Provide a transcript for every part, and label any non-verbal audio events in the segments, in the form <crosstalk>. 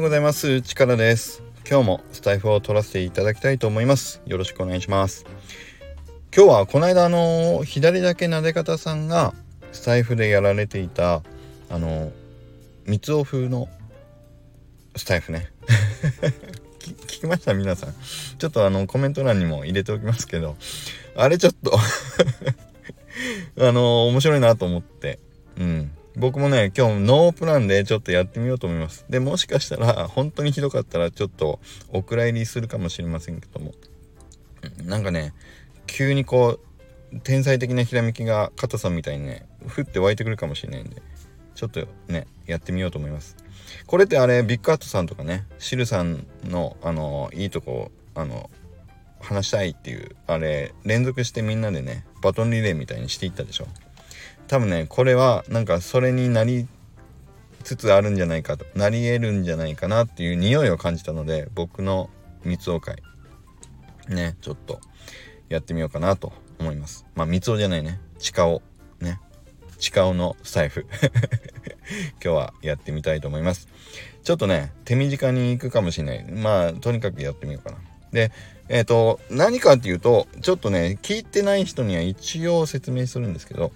ようございます。力です。今日もスタイフを取らせていただきたいと思います。よろしくお願いします。今日はこの間あの左だけなで方さんがスタイフでやられていたあの三つお風のスタイフね <laughs> 聞きました？皆さんちょっとあのコメント欄にも入れておきますけどあれちょっと <laughs> あの面白いなと思ってうん僕もね今日ノープランでちょっとやってみようと思います。でもしかしたら本当にひどかったらちょっとお蔵入りするかもしれませんけども。なんかね急にこう天才的なひらめきが加藤さんみたいにね降って湧いてくるかもしれないんでちょっとねやってみようと思います。これってあれビッグアットさんとかねシルさんのあのいいとこあの話したいっていうあれ連続してみんなでねバトンリレーみたいにしていったでしょ。多分ねこれはなんかそれになりつつあるんじゃないかとなり得るんじゃないかなっていう匂いを感じたので僕の三つお会。ねちょっとやってみようかなと思います。まあ三つおじゃないね。地下をね。地下をのスタイフ今日はやってみたいと思います。ちょっとね手短に行くかもしれない。まあとにかくやってみようかな。でえっ、ー、と何かっていうとちょっとね聞いてない人には一応説明するんですけど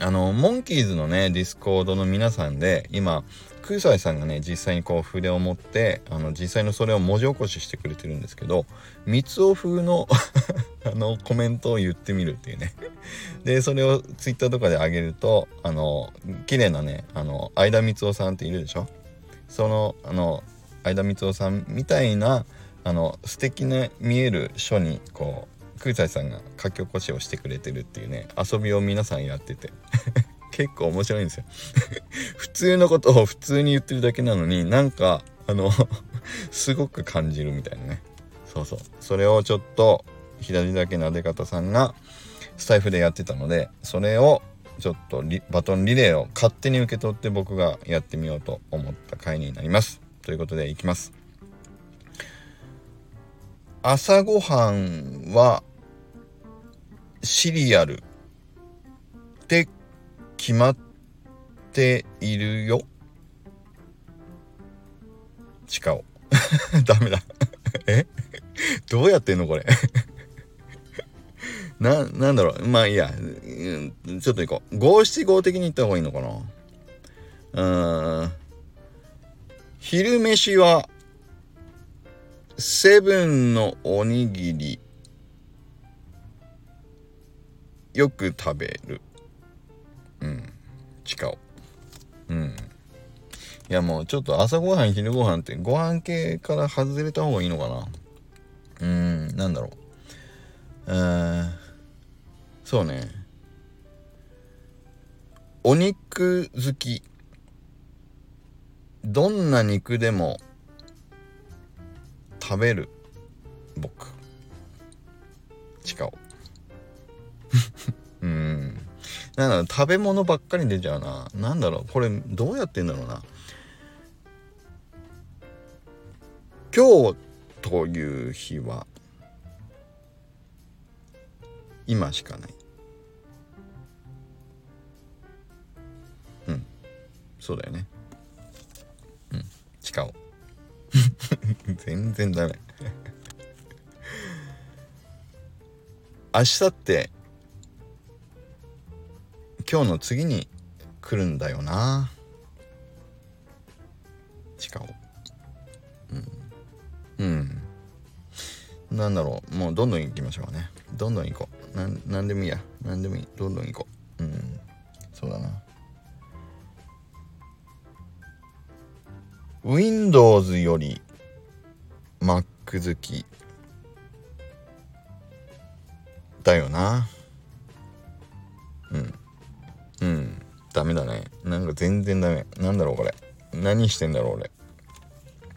あのモンキーズのねディスコードの皆さんで今空斎さんがね実際にこう筆を持ってあの実際のそれを文字起こししてくれてるんですけどみつを風の <laughs> あのコメントを言ってみるっていうね。でそれをツイッターとかで上げるとあの綺麗なねあの相田みつをさんっているでしょ？そのあの相田みつをさんみたいなあの素敵な見える書にこう空斎さんが書き起こしをしてくれてるっていうね遊びを皆さんやってて。<laughs> 結構面白いんですよ。<laughs> 普通のことを普通に言ってるだけなのになんかあの <laughs> すごく感じるみたいなね。そうそう。それをちょっと左だけなで方さんがスタイフでやってたのでそれをちょっとバトンリレーを勝手に受け取って僕がやってみようと思った回になります。ということでいきます。朝ごはんはシリアルで決まっているよ。地下を。<laughs> ダメだ <laughs> え？どうやってんのこれ？<laughs> な、なんだろう。まあいいや。ちょっと行こう。五七五的に言った方がいいのかな？うん。昼飯は、セブンのおにぎり、よく食べる。うん。地下をうん。いやもうちょっと朝ごはん昼ごはんってご飯系から外れた方がいいのかな。うん。なんだろう。うんそうね。お肉好き。どんな肉でも食べる僕地下をうんなんだろう、食べ物ばっかり出ちゃうな。なんだろう、これどうやってんだろうな。今日という日は、今しかない。うん。そうだよね。全然ダメ。明日って今日の次に来るんだよな。地下をうん。うん。なんだろう。もうどんどん行きましょうね。どんどん行こう。なんなんでもいいや。なんでもいい。どんどん行こう。うん。そうだな。Windows より Mac 好き。だよな。うん。うん。ダメだね。なんか全然ダメ。なんだろうこれ。何してんだろう俺。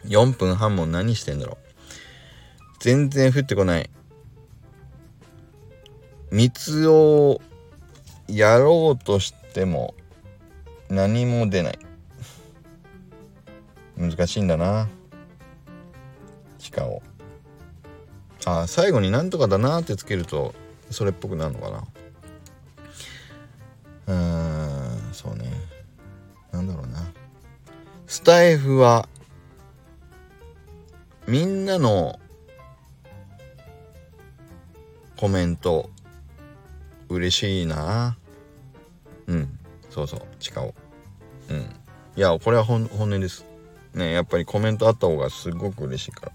4分半も何してんだろう。全然降ってこない。蜜をやろうとしても何も出ない。難しいんだな。地下を。あ最後になんとかだなってつけるとそれっぽくなるのかな。うんそうね。なんだろうな。スタイフはみんなのコメント嬉しいな。うんそうそうチカオうん。いやこれは本音です。ねやっぱりコメントあった方がすごく嬉しいから。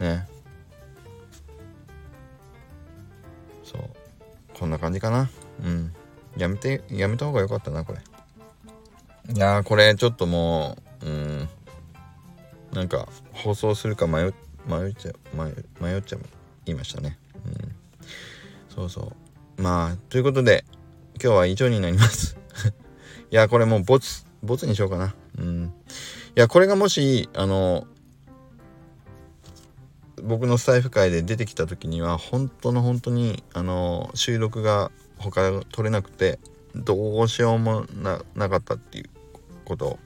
ね。そう。こんな感じかな。うん。やめてやめた方がよかったなこれ。いやこれちょっともううん。なんか放送するか迷迷っちゃ迷迷っちゃいましたね。うん。そうそう。まあということで今日は以上になります。<laughs> いやこれもうボツボツにしようかな。うん。いやこれがもしあの僕のスタイフ会で出てきた時には本当の本当にあの収録が他取れなくてどうしようもなかったっていうこと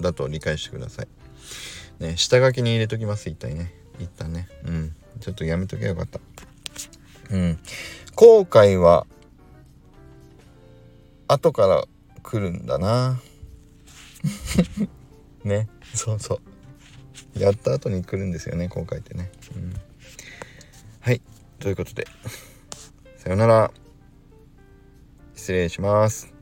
だと理解してください。ね、下書きに入れときます、一体ね。一旦ね。うん。ちょっとやめときゃよかった。うん。後悔は、後から来るんだな。<laughs> ね。そうそう。やった後に来るんですよね、後悔ってね。うん。はい。ということで、さよなら。失礼します。